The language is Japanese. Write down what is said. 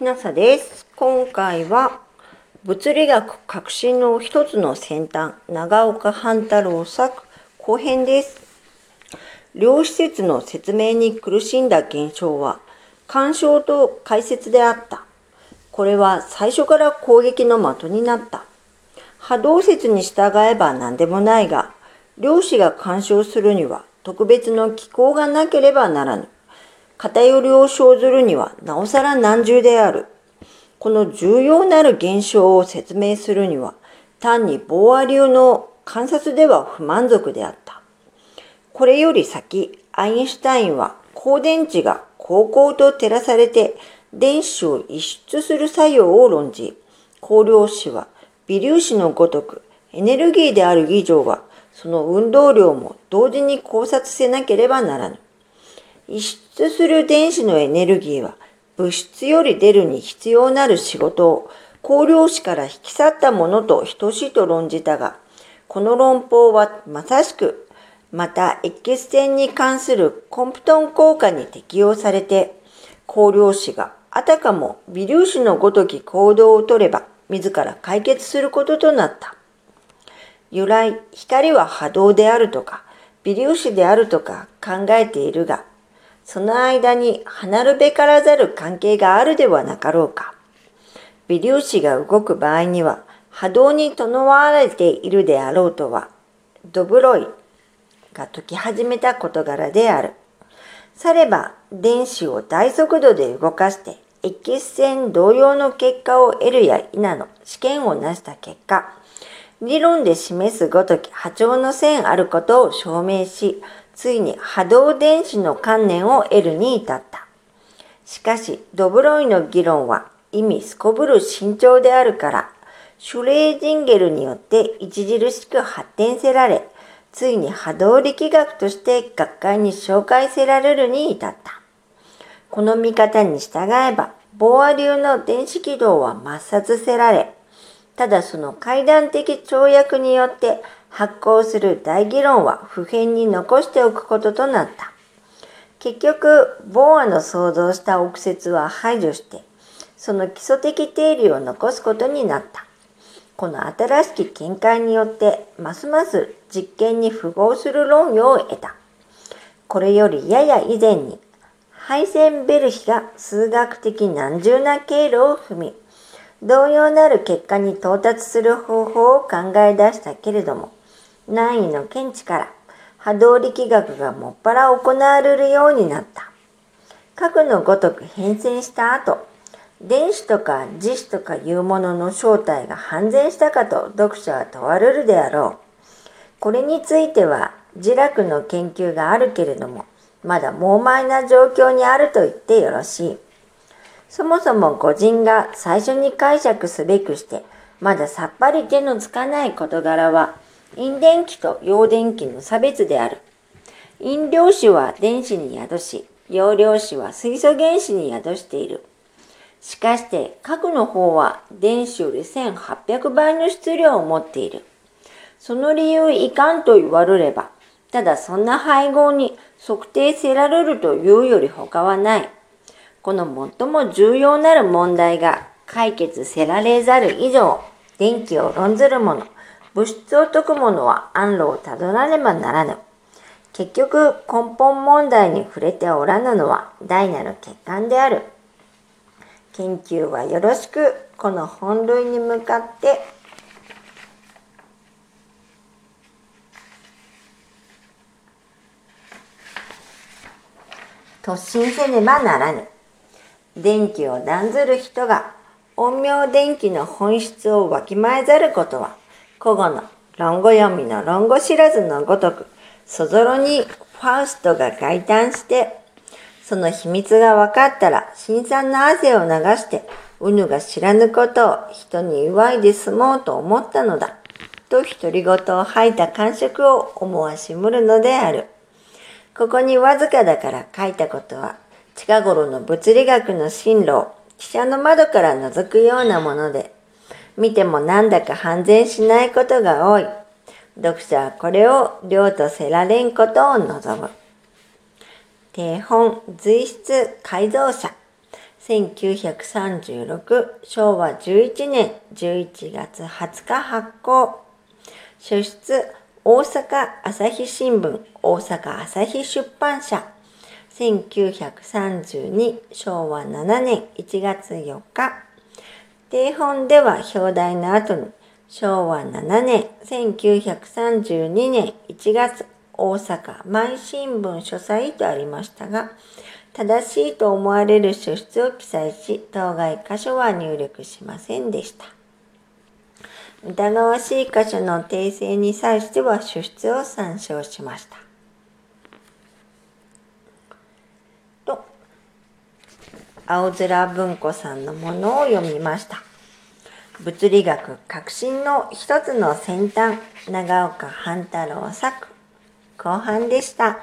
きなさです。今回は物理学革新の一つの先端、長岡半太郎作後編です。両施設の説明に苦しんだ現象は、干渉と解説であった。これは最初から攻撃の的になった。波動説に従えば何でもないが、量子が干渉するには特別の機構がなければならぬ。偏りを生ずるにはなおさら難重である。この重要なる現象を説明するには、単にボーア流の観察では不満足であった。これより先、アインシュタインは光電池が光光と照らされて電子を逸出する作用を論じ、光量子は微粒子のごとくエネルギーである以上は、その運動量も同時に考察せなければならぬ。出する電子のエネルギーは物質より出るに必要なる仕事を光量子から引き去ったものと等しいと論じたが、この論法はまさしく、また越血線に関するコンプトン効果に適用されて、光量子があたかも微粒子のごとき行動をとれば、自ら解決することとなった。由来、光は波動であるとか、微粒子であるとか考えているが、その間に離るべからざる関係があるではなかろうか。微粒子が動く場合には波動に伴われているであろうとは、ドブロイが解き始めた事柄である。されば電子を大速度で動かして越血線同様の結果を得るや否の試験をなした結果、理論で示すごとき波長の線あることを証明し、ついに波動電子の観念を得るに至った。しかし、ドブロイの議論は意味すこぶる慎重であるから、シュレージンゲルによって著しく発展せられ、ついに波動力学として学会に紹介せられるに至った。この見方に従えば、ボア流の電子軌道は抹殺せられ、ただその階段的跳躍によって発行する大議論は普遍に残しておくこととなった。結局、ボーアの想像した憶説は排除して、その基礎的定理を残すことになった。この新しき見解によって、ますます実験に符合する論拠を得た。これよりやや以前に、ハイセンベルヒが数学的難重な経路を踏み、同様なる結果に到達する方法を考え出したけれども、難易の見地から波動力学がもっぱら行われるようになった。核のごとく変遷した後、電子とか磁子とかいうものの正体が判然したかと読者は問われるであろう。これについては、自楽の研究があるけれども、まだ猛昧な状況にあると言ってよろしい。そもそも個人が最初に解釈すべくして、まださっぱり手のつかない事柄は、陰電気と陽電気の差別である。陰量子は電子に宿し、陽量子は水素原子に宿している。しかして核の方は電子より1800倍の質量を持っている。その理由いかんと言われれば、ただそんな配合に測定せられるというより他はない。この最も重要なる問題が解決せられざる以上、電気を論ずる者、物質を解く者は安路をたどらねばならぬ。結局根本問題に触れておらぬのは大なる欠陥である。研究はよろしくこの本類に向かって突進せねばならぬ。電気を断ずる人が陰陽電気の本質をわきまえざることは古語の論語読みの論語知らずのごとくそぞろにファウストが外嘆してその秘密が分かったら辛酸な汗を流してうぬが知らぬことを人に祝いで済もうと思ったのだと独り言を吐いた感触を思わしむるのである。ここにわずかだから書いたことは近頃の物理学の進路を汽車の窓から覗くようなもので、見てもなんだか判然しないことが多い。読者はこれを量とせられんことを望む。定本、随筆、改造者。1936昭和11年11月20日発行書出大阪朝日新聞大阪朝日出版社1932昭和7年1月4日定本では表題の後に昭和7年1932年1月大阪毎新聞書斎とありましたが正しいと思われる書出を記載し当該箇所は入力しませんでした疑わしい箇所の訂正に際しては書出を参照しました青空文庫さんのものを読みました物理学革新の一つの先端長岡半太郎作後半でした。